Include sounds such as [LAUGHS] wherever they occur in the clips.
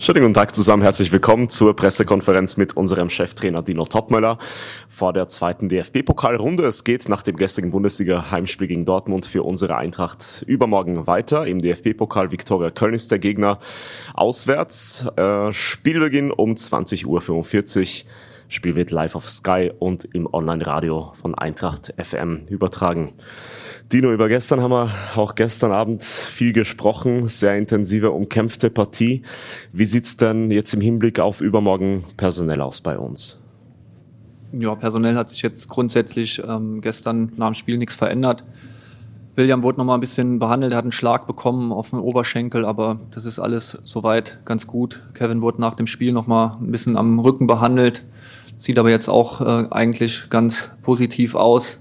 Schönen guten Tag zusammen, herzlich willkommen zur Pressekonferenz mit unserem Cheftrainer Dino Topmöller vor der zweiten DFB-Pokalrunde. Es geht nach dem gestrigen Bundesliga-Heimspiel gegen Dortmund für unsere Eintracht übermorgen weiter. Im DFB-Pokal Viktoria Köln ist der Gegner auswärts. Äh, Spielbeginn um 20.45 Uhr. Spiel wird live auf Sky und im Online-Radio von Eintracht FM übertragen. Dino, über gestern haben wir auch gestern Abend viel gesprochen, sehr intensive, umkämpfte Partie. Wie sieht's denn jetzt im Hinblick auf übermorgen personell aus bei uns? Ja, personell hat sich jetzt grundsätzlich ähm, gestern nach dem Spiel nichts verändert. William wurde noch mal ein bisschen behandelt, er hat einen Schlag bekommen auf den Oberschenkel, aber das ist alles soweit ganz gut. Kevin wurde nach dem Spiel noch mal ein bisschen am Rücken behandelt, sieht aber jetzt auch äh, eigentlich ganz positiv aus.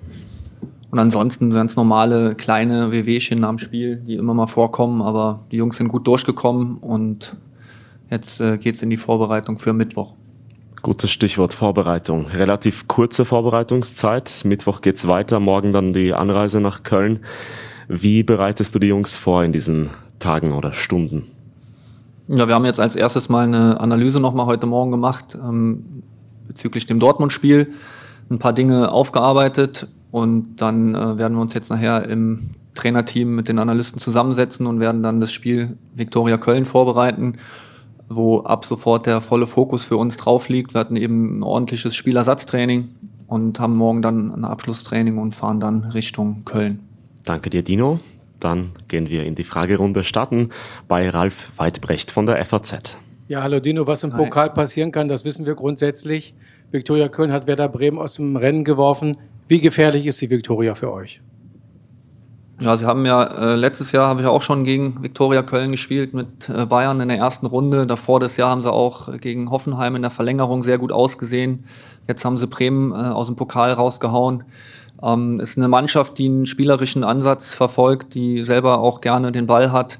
Und ansonsten ganz normale kleine Wehwehchen am Spiel, die immer mal vorkommen, aber die Jungs sind gut durchgekommen und jetzt äh, geht's in die Vorbereitung für Mittwoch. Gutes Stichwort Vorbereitung. Relativ kurze Vorbereitungszeit. Mittwoch geht's weiter, morgen dann die Anreise nach Köln. Wie bereitest du die Jungs vor in diesen Tagen oder Stunden? Ja, wir haben jetzt als erstes mal eine Analyse nochmal heute Morgen gemacht ähm, bezüglich dem Dortmund-Spiel. Ein paar Dinge aufgearbeitet und dann äh, werden wir uns jetzt nachher im Trainerteam mit den Analysten zusammensetzen und werden dann das Spiel Viktoria Köln vorbereiten, wo ab sofort der volle Fokus für uns drauf liegt. Wir hatten eben ein ordentliches Spielersatztraining und haben morgen dann ein Abschlusstraining und fahren dann Richtung Köln. Danke dir, Dino. Dann gehen wir in die Fragerunde starten bei Ralf Weidbrecht von der FAZ. Ja, hallo Dino, was im Pokal passieren kann, das wissen wir grundsätzlich. Viktoria Köln hat Werder Bremen aus dem Rennen geworfen. Wie gefährlich ist die Viktoria für euch? Ja, sie haben ja äh, letztes Jahr habe ich auch schon gegen Viktoria Köln gespielt mit äh, Bayern in der ersten Runde. Davor das Jahr haben sie auch gegen Hoffenheim in der Verlängerung sehr gut ausgesehen. Jetzt haben sie Bremen äh, aus dem Pokal rausgehauen. Ähm, ist eine Mannschaft, die einen spielerischen Ansatz verfolgt, die selber auch gerne den Ball hat,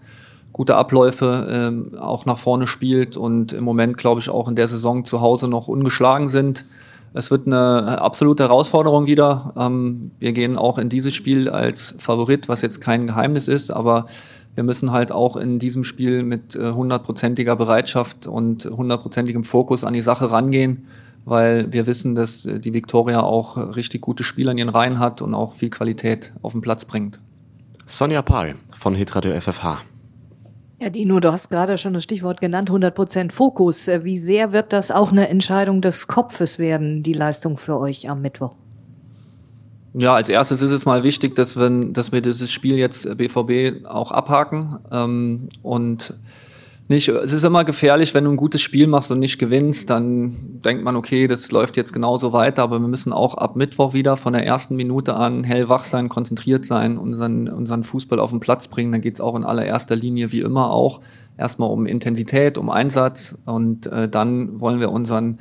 gute Abläufe ähm, auch nach vorne spielt und im Moment glaube ich auch in der Saison zu Hause noch ungeschlagen sind. Es wird eine absolute Herausforderung wieder. Ähm, wir gehen auch in dieses Spiel als Favorit, was jetzt kein Geheimnis ist, aber wir müssen halt auch in diesem Spiel mit äh, hundertprozentiger Bereitschaft und hundertprozentigem Fokus an die Sache rangehen, weil wir wissen, dass äh, die Viktoria auch richtig gute Spieler in ihren Reihen hat und auch viel Qualität auf den Platz bringt. Sonja Pahl von Hitradio FFH. Ja, Dino, du hast gerade schon das Stichwort genannt, 100% Fokus. Äh, wie sehr wird das auch eine Entscheidung des Kopfes werden, die Leistung für euch am Mittwoch? Ja, als erstes ist es mal wichtig, dass wir, dass wir dieses Spiel jetzt BVB auch abhaken ähm, und nicht, es ist immer gefährlich, wenn du ein gutes Spiel machst und nicht gewinnst, dann denkt man, okay, das läuft jetzt genauso weiter, aber wir müssen auch ab Mittwoch wieder von der ersten Minute an hellwach sein, konzentriert sein, unseren, unseren Fußball auf den Platz bringen. Dann geht's auch in allererster Linie wie immer auch erstmal um Intensität, um Einsatz und äh, dann wollen wir unseren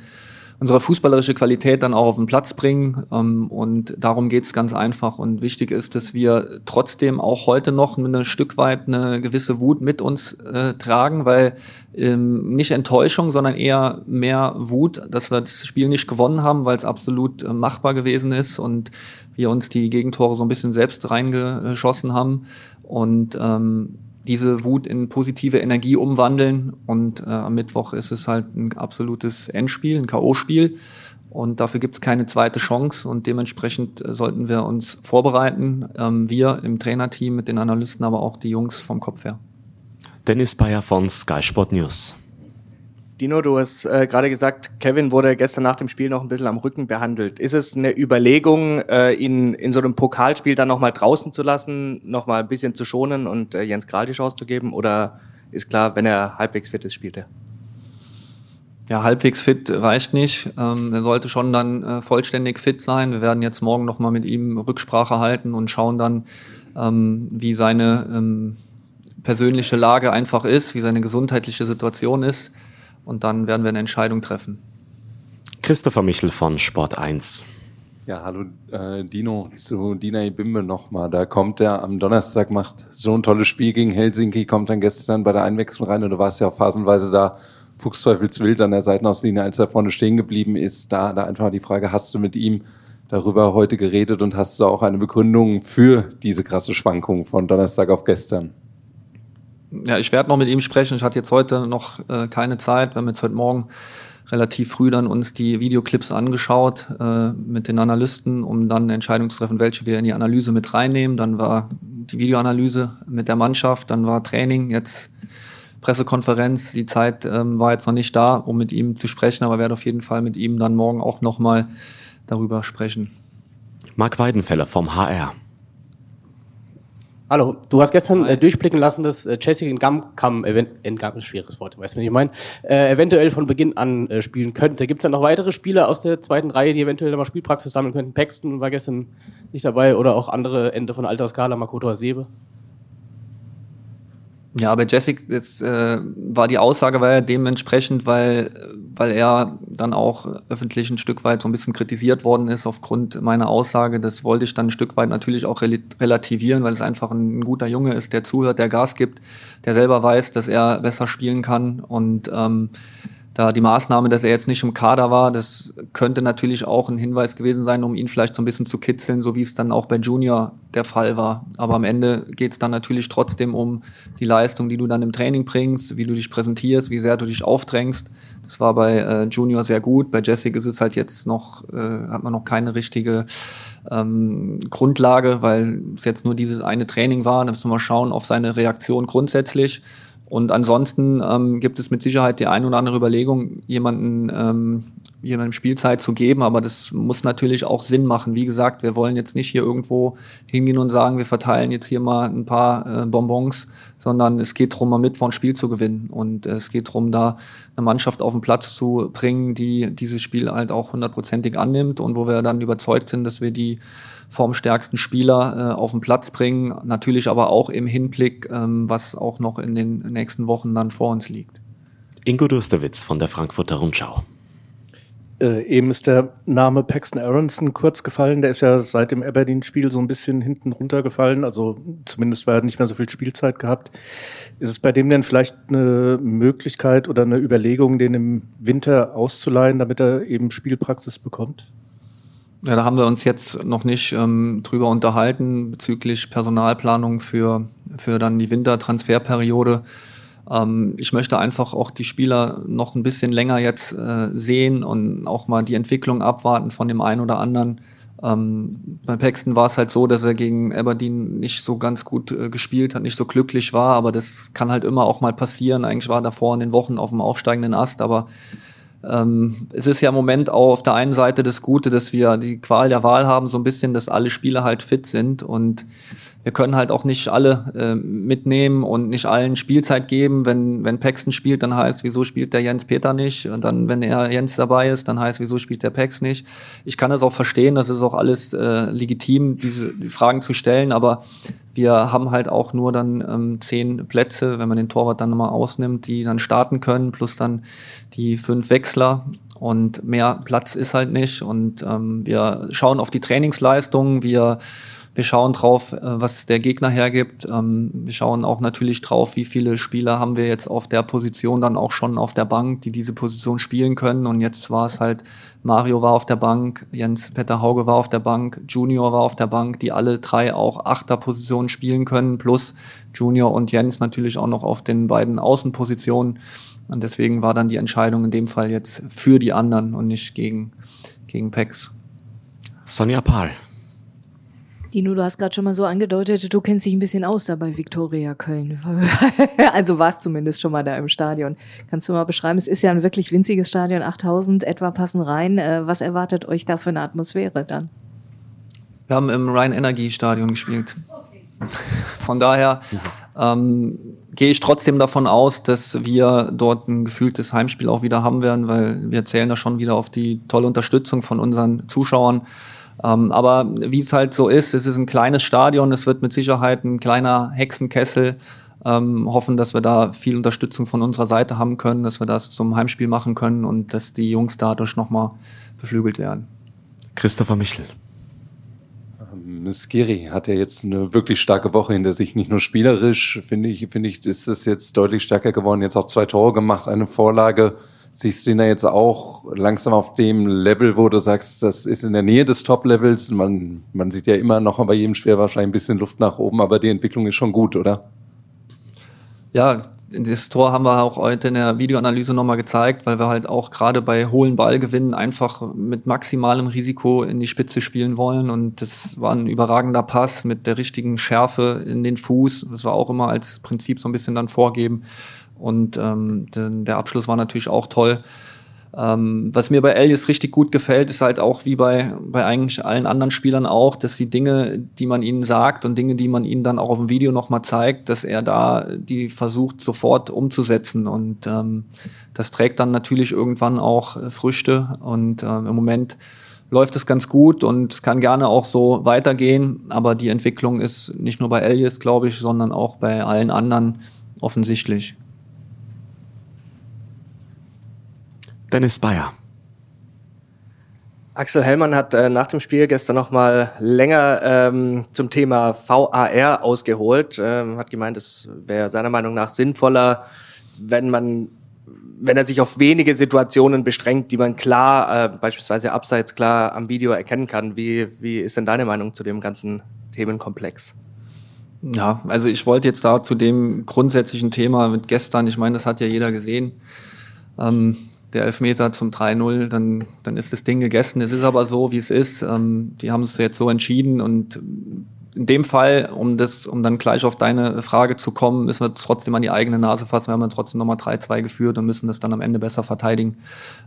unsere fußballerische Qualität dann auch auf den Platz bringen. Ähm, und darum geht es ganz einfach. Und wichtig ist, dass wir trotzdem auch heute noch ein Stück weit eine gewisse Wut mit uns äh, tragen, weil ähm, nicht Enttäuschung, sondern eher mehr Wut, dass wir das Spiel nicht gewonnen haben, weil es absolut äh, machbar gewesen ist und wir uns die Gegentore so ein bisschen selbst reingeschossen haben. Und ähm, diese Wut in positive Energie umwandeln. Und äh, am Mittwoch ist es halt ein absolutes Endspiel, ein K.O.-Spiel. Und dafür gibt es keine zweite Chance. Und dementsprechend äh, sollten wir uns vorbereiten. Ähm, wir im Trainerteam mit den Analysten, aber auch die Jungs vom Kopf her. Dennis Bayer von Sky Sport News. Dino, du hast äh, gerade gesagt, Kevin wurde gestern nach dem Spiel noch ein bisschen am Rücken behandelt. Ist es eine Überlegung, äh, ihn in so einem Pokalspiel dann nochmal draußen zu lassen, nochmal ein bisschen zu schonen und äh, Jens Kral die Chance zu geben? Oder ist klar, wenn er halbwegs fit ist, spielt er? Ja, halbwegs fit reicht nicht. Ähm, er sollte schon dann äh, vollständig fit sein. Wir werden jetzt morgen nochmal mit ihm Rücksprache halten und schauen dann, ähm, wie seine ähm, persönliche Lage einfach ist, wie seine gesundheitliche Situation ist und dann werden wir eine Entscheidung treffen. Christopher Michel von Sport 1. Ja, hallo äh, Dino, zu Dina Ibimbe nochmal. Da kommt er am Donnerstag, macht so ein tolles Spiel gegen Helsinki, kommt dann gestern bei der Einwechslung rein und du warst ja auch phasenweise da fuchsteufelswild an der Seitenauslinie, als er vorne stehen geblieben ist. Da, da einfach die Frage, hast du mit ihm darüber heute geredet und hast du auch eine Begründung für diese krasse Schwankung von Donnerstag auf gestern? Ja, ich werde noch mit ihm sprechen. Ich hatte jetzt heute noch äh, keine Zeit. Wir haben jetzt heute Morgen relativ früh dann uns die Videoclips angeschaut äh, mit den Analysten, um dann eine Entscheidung zu treffen, welche wir in die Analyse mit reinnehmen. Dann war die Videoanalyse mit der Mannschaft, dann war Training, jetzt Pressekonferenz. Die Zeit ähm, war jetzt noch nicht da, um mit ihm zu sprechen, aber werde auf jeden Fall mit ihm dann morgen auch nochmal darüber sprechen. Marc Weidenfeller vom HR. Hallo, du hast gestern äh, durchblicken lassen, dass äh, Jessica ist ein schweres Wort, weißt du, was ich meine, äh, eventuell von Beginn an äh, spielen könnte. Gibt es dann noch weitere Spieler aus der zweiten Reihe, die eventuell mal Spielpraxis sammeln könnten? Paxton war gestern nicht dabei oder auch andere Ende von Alterskala, Makoto Asebe? Ja, bei Jessic jetzt äh, war die Aussage war ja dementsprechend, weil weil er dann auch öffentlich ein Stück weit so ein bisschen kritisiert worden ist aufgrund meiner Aussage. Das wollte ich dann ein Stück weit natürlich auch relativieren, weil es einfach ein, guter Junge ist, der zuhört, der Gas gibt, der selber weiß, dass er besser spielen kann und ähm, da die Maßnahme, dass er jetzt nicht im Kader war, das könnte natürlich auch ein Hinweis gewesen sein, um ihn vielleicht so ein bisschen zu kitzeln, so wie es dann auch bei Junior der Fall war. Aber am Ende geht es dann natürlich trotzdem um die Leistung, die du dann im Training bringst, wie du dich präsentierst, wie sehr du dich aufdrängst. Das war bei äh, Junior sehr gut. Bei Jessica ist es halt jetzt noch, äh, hat man noch keine richtige ähm, Grundlage, weil es jetzt nur dieses eine Training war. Da müssen wir mal schauen auf seine Reaktion grundsätzlich. Und ansonsten ähm, gibt es mit Sicherheit die ein oder andere Überlegung, jemanden ähm, jemandem Spielzeit zu geben, aber das muss natürlich auch Sinn machen. Wie gesagt, wir wollen jetzt nicht hier irgendwo hingehen und sagen, wir verteilen jetzt hier mal ein paar äh, Bonbons, sondern es geht darum, mal mit ein Spiel zu gewinnen. Und äh, es geht darum, da eine Mannschaft auf den Platz zu bringen, die dieses Spiel halt auch hundertprozentig annimmt und wo wir dann überzeugt sind, dass wir die formstärksten Spieler äh, auf den Platz bringen. Natürlich aber auch im Hinblick, ähm, was auch noch in den nächsten Wochen dann vor uns liegt. Ingo Dusterwitz von der Frankfurter Rundschau. Äh, eben ist der Name Paxton Aronson kurz gefallen. Der ist ja seit dem Aberdeen-Spiel so ein bisschen hinten runtergefallen. Also zumindest, weil er nicht mehr so viel Spielzeit gehabt. Ist es bei dem denn vielleicht eine Möglichkeit oder eine Überlegung, den im Winter auszuleihen, damit er eben Spielpraxis bekommt? Ja, da haben wir uns jetzt noch nicht ähm, drüber unterhalten bezüglich Personalplanung für, für dann die Wintertransferperiode. Ähm, ich möchte einfach auch die Spieler noch ein bisschen länger jetzt äh, sehen und auch mal die Entwicklung abwarten von dem einen oder anderen. Ähm, bei Paxton war es halt so, dass er gegen Aberdeen nicht so ganz gut äh, gespielt hat, nicht so glücklich war, aber das kann halt immer auch mal passieren. Eigentlich war er davor in den Wochen auf dem aufsteigenden Ast, aber ähm, es ist ja im Moment auch auf der einen Seite das Gute, dass wir die Qual der Wahl haben, so ein bisschen, dass alle Spieler halt fit sind und wir können halt auch nicht alle äh, mitnehmen und nicht allen Spielzeit geben. Wenn, wenn Paxton spielt, dann heißt, wieso spielt der Jens Peter nicht? Und dann, wenn er Jens dabei ist, dann heißt, wieso spielt der Pax nicht? Ich kann das auch verstehen, das ist auch alles äh, legitim, diese die Fragen zu stellen, aber wir haben halt auch nur dann ähm, zehn Plätze, wenn man den Torwart dann nochmal ausnimmt, die dann starten können, plus dann die fünf Wechsler. Und mehr Platz ist halt nicht. Und ähm, wir schauen auf die Trainingsleistung, wir wir schauen drauf, äh, was der Gegner hergibt. Ähm, wir schauen auch natürlich drauf, wie viele Spieler haben wir jetzt auf der Position dann auch schon auf der Bank, die diese Position spielen können. Und jetzt war es halt, Mario war auf der Bank, Jens Peter Hauge war auf der Bank, Junior war auf der Bank, die alle drei auch Achterpositionen spielen können, plus Junior und Jens natürlich auch noch auf den beiden Außenpositionen. Und deswegen war dann die Entscheidung in dem Fall jetzt für die anderen und nicht gegen, gegen Pex. Sonja Pahl. Dino, du hast gerade schon mal so angedeutet, du kennst dich ein bisschen aus da bei Viktoria Köln. [LAUGHS] also warst zumindest schon mal da im Stadion. Kannst du mal beschreiben, es ist ja ein wirklich winziges Stadion, 8000 etwa passen rein. Äh, was erwartet euch da für eine Atmosphäre dann? Wir haben im Rhein Energy Stadion gespielt. [LAUGHS] Von daher ähm, gehe ich trotzdem davon aus, dass wir dort ein gefühltes Heimspiel auch wieder haben werden, weil wir zählen da schon wieder auf die tolle Unterstützung von unseren Zuschauern. Ähm, aber wie es halt so ist, es ist ein kleines Stadion, es wird mit Sicherheit ein kleiner Hexenkessel. Ähm, hoffen, dass wir da viel Unterstützung von unserer Seite haben können, dass wir das zum Heimspiel machen können und dass die Jungs dadurch nochmal beflügelt werden. Christopher Michel. Ähm, Skiri hat ja jetzt eine wirklich starke Woche hinter sich, nicht nur spielerisch, finde ich, finde ich, ist es jetzt deutlich stärker geworden, jetzt auch zwei Tore gemacht, eine Vorlage. Siehst du ihn da jetzt auch langsam auf dem Level, wo du sagst, das ist in der Nähe des Top-Levels? Man, man sieht ja immer noch bei jedem schwer wahrscheinlich ein bisschen Luft nach oben, aber die Entwicklung ist schon gut, oder? Ja, das Tor haben wir auch heute in der Videoanalyse nochmal gezeigt, weil wir halt auch gerade bei hohen Ballgewinnen einfach mit maximalem Risiko in die Spitze spielen wollen. Und das war ein überragender Pass mit der richtigen Schärfe in den Fuß. Das war auch immer als Prinzip so ein bisschen dann vorgeben. Und ähm, der Abschluss war natürlich auch toll. Ähm, was mir bei Elias richtig gut gefällt, ist halt auch wie bei, bei eigentlich allen anderen Spielern auch, dass die Dinge, die man ihnen sagt und Dinge, die man ihnen dann auch auf dem Video nochmal zeigt, dass er da die versucht sofort umzusetzen. Und ähm, das trägt dann natürlich irgendwann auch äh, Früchte. Und ähm, im Moment läuft es ganz gut und es kann gerne auch so weitergehen. Aber die Entwicklung ist nicht nur bei Elias, glaube ich, sondern auch bei allen anderen offensichtlich. Dennis Bayer. Axel Hellmann hat äh, nach dem Spiel gestern noch mal länger ähm, zum Thema VAR ausgeholt. Ähm, hat gemeint, es wäre seiner Meinung nach sinnvoller, wenn man, wenn er sich auf wenige Situationen beschränkt, die man klar, äh, beispielsweise abseits klar am Video erkennen kann. Wie, wie ist denn deine Meinung zu dem ganzen Themenkomplex? Ja, also ich wollte jetzt da zu dem grundsätzlichen Thema mit gestern, ich meine, das hat ja jeder gesehen. Ähm, der Elfmeter zum 3-0, dann, dann ist das Ding gegessen. Es ist aber so, wie es ist. Ähm, die haben es jetzt so entschieden und in dem Fall, um das, um dann gleich auf deine Frage zu kommen, müssen wir trotzdem an die eigene Nase fassen. Wir haben dann trotzdem nochmal 3-2 geführt und müssen das dann am Ende besser verteidigen.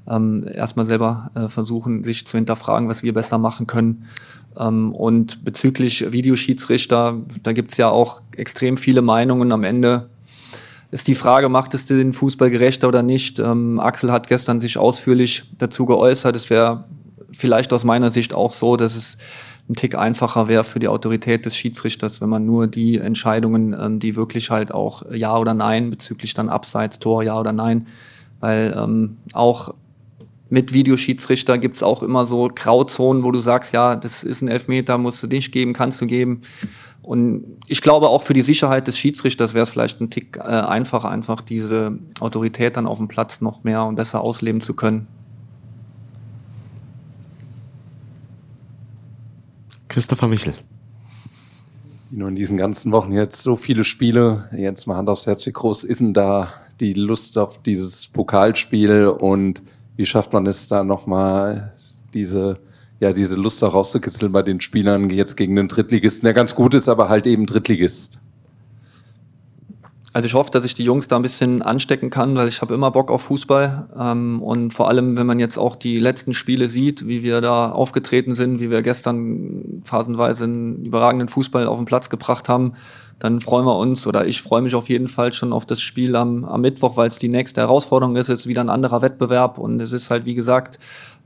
Ähm, erstmal selber äh, versuchen, sich zu hinterfragen, was wir besser machen können. Ähm, und bezüglich Videoschiedsrichter, da gibt's ja auch extrem viele Meinungen. Am Ende ist die Frage, macht es den Fußball gerechter oder nicht? Ähm, Axel hat gestern sich ausführlich dazu geäußert. Es wäre vielleicht aus meiner Sicht auch so, dass es ein Tick einfacher wäre für die Autorität des Schiedsrichters, wenn man nur die Entscheidungen, ähm, die wirklich halt auch Ja oder Nein bezüglich dann Abseits, Tor, Ja oder Nein, weil ähm, auch mit Videoschiedsrichter gibt's auch immer so Grauzonen, wo du sagst, ja, das ist ein Elfmeter, musst du nicht geben, kannst du geben. Und ich glaube, auch für die Sicherheit des Schiedsrichters wäre es vielleicht ein Tick äh, einfacher, einfach diese Autorität dann auf dem Platz noch mehr und besser ausleben zu können. Christopher Michel. Nur in diesen ganzen Wochen jetzt so viele Spiele. Jetzt mal Hand aufs Herz, wie groß ist denn da die Lust auf dieses Pokalspiel und wie schafft man es da nochmal diese ja, diese Lust auch rauszukitzeln bei den Spielern jetzt gegen den Drittligisten, der ganz gut ist, aber halt eben Drittligist. Also ich hoffe, dass ich die Jungs da ein bisschen anstecken kann, weil ich habe immer Bock auf Fußball. Ähm, und vor allem, wenn man jetzt auch die letzten Spiele sieht, wie wir da aufgetreten sind, wie wir gestern phasenweise einen überragenden Fußball auf den Platz gebracht haben, dann freuen wir uns oder ich freue mich auf jeden Fall schon auf das Spiel am, am Mittwoch, weil es die nächste Herausforderung ist. Es ist wieder ein anderer Wettbewerb und es ist halt, wie gesagt,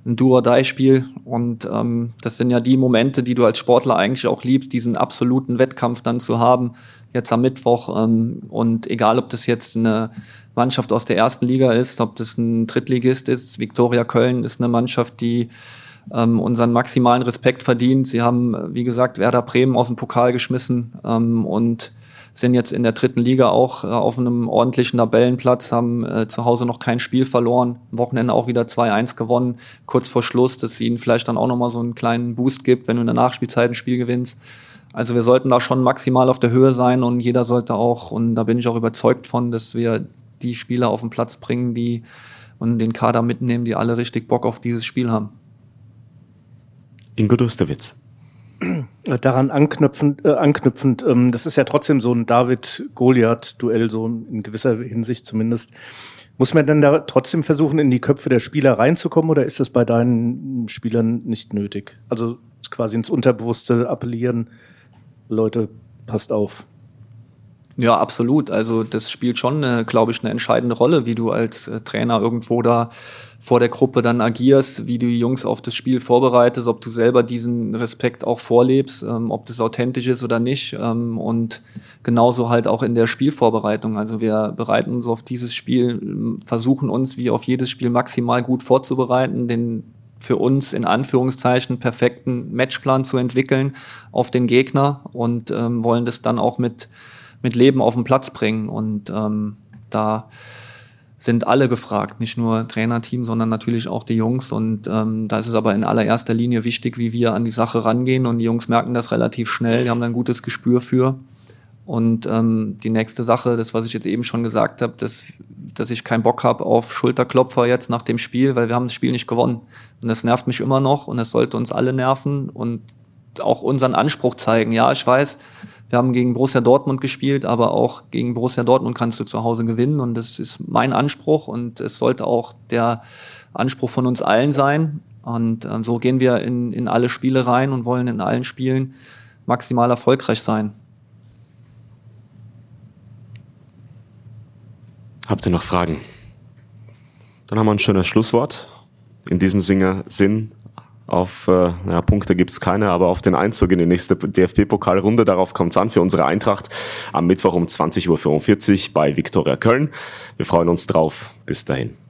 ein Do-or-Die-Spiel. Und ähm, das sind ja die Momente, die du als Sportler eigentlich auch liebst, diesen absoluten Wettkampf dann zu haben, jetzt am Mittwoch. Ähm, und egal, ob das jetzt eine Mannschaft aus der ersten Liga ist, ob das ein Drittligist ist, Viktoria Köln ist eine Mannschaft, die ähm, unseren maximalen Respekt verdient. Sie haben, wie gesagt, Werder Bremen aus dem Pokal geschmissen ähm, und sind jetzt in der dritten Liga auch äh, auf einem ordentlichen Tabellenplatz, haben äh, zu Hause noch kein Spiel verloren, am Wochenende auch wieder 2-1 gewonnen, kurz vor Schluss, dass ihnen vielleicht dann auch nochmal so einen kleinen Boost gibt, wenn du in der Nachspielzeit ein Spiel gewinnst. Also wir sollten da schon maximal auf der Höhe sein und jeder sollte auch, und da bin ich auch überzeugt von, dass wir die Spieler auf den Platz bringen, die und den Kader mitnehmen, die alle richtig Bock auf dieses Spiel haben. Ingo Dustewitz. Äh, daran anknüpfend, äh, anknüpfend ähm, das ist ja trotzdem so ein David-Goliath-Duell, so in gewisser Hinsicht zumindest. Muss man denn da trotzdem versuchen, in die Köpfe der Spieler reinzukommen oder ist das bei deinen Spielern nicht nötig? Also quasi ins Unterbewusste appellieren, Leute, passt auf. Ja, absolut. Also das spielt schon, glaube ich, eine entscheidende Rolle, wie du als äh, Trainer irgendwo da vor der Gruppe dann agierst, wie du die Jungs auf das Spiel vorbereitest, ob du selber diesen Respekt auch vorlebst, ähm, ob das authentisch ist oder nicht. Ähm, und genauso halt auch in der Spielvorbereitung. Also wir bereiten uns auf dieses Spiel, versuchen uns wie auf jedes Spiel maximal gut vorzubereiten, den für uns in Anführungszeichen perfekten Matchplan zu entwickeln auf den Gegner und ähm, wollen das dann auch mit, mit Leben auf den Platz bringen. Und ähm, da sind alle gefragt, nicht nur Trainerteam, sondern natürlich auch die Jungs. Und ähm, da ist es aber in allererster Linie wichtig, wie wir an die Sache rangehen. Und die Jungs merken das relativ schnell, die haben da ein gutes Gespür für. Und ähm, die nächste Sache, das, was ich jetzt eben schon gesagt habe, dass, dass ich keinen Bock habe auf Schulterklopfer jetzt nach dem Spiel, weil wir haben das Spiel nicht gewonnen. Und das nervt mich immer noch und es sollte uns alle nerven und auch unseren Anspruch zeigen. Ja, ich weiß, wir haben gegen Borussia Dortmund gespielt, aber auch gegen Borussia Dortmund kannst du zu Hause gewinnen und das ist mein Anspruch und es sollte auch der Anspruch von uns allen sein. Und äh, so gehen wir in, in alle Spiele rein und wollen in allen Spielen maximal erfolgreich sein. Habt ihr noch Fragen? Dann haben wir ein schönes Schlusswort. In diesem Sinne, Sinn, auf äh, ja, Punkte gibt's keine, aber auf den Einzug in die nächste DFB-Pokalrunde, darauf kommt's an für unsere Eintracht am Mittwoch um 20.45 Uhr bei Viktoria Köln. Wir freuen uns drauf. Bis dahin.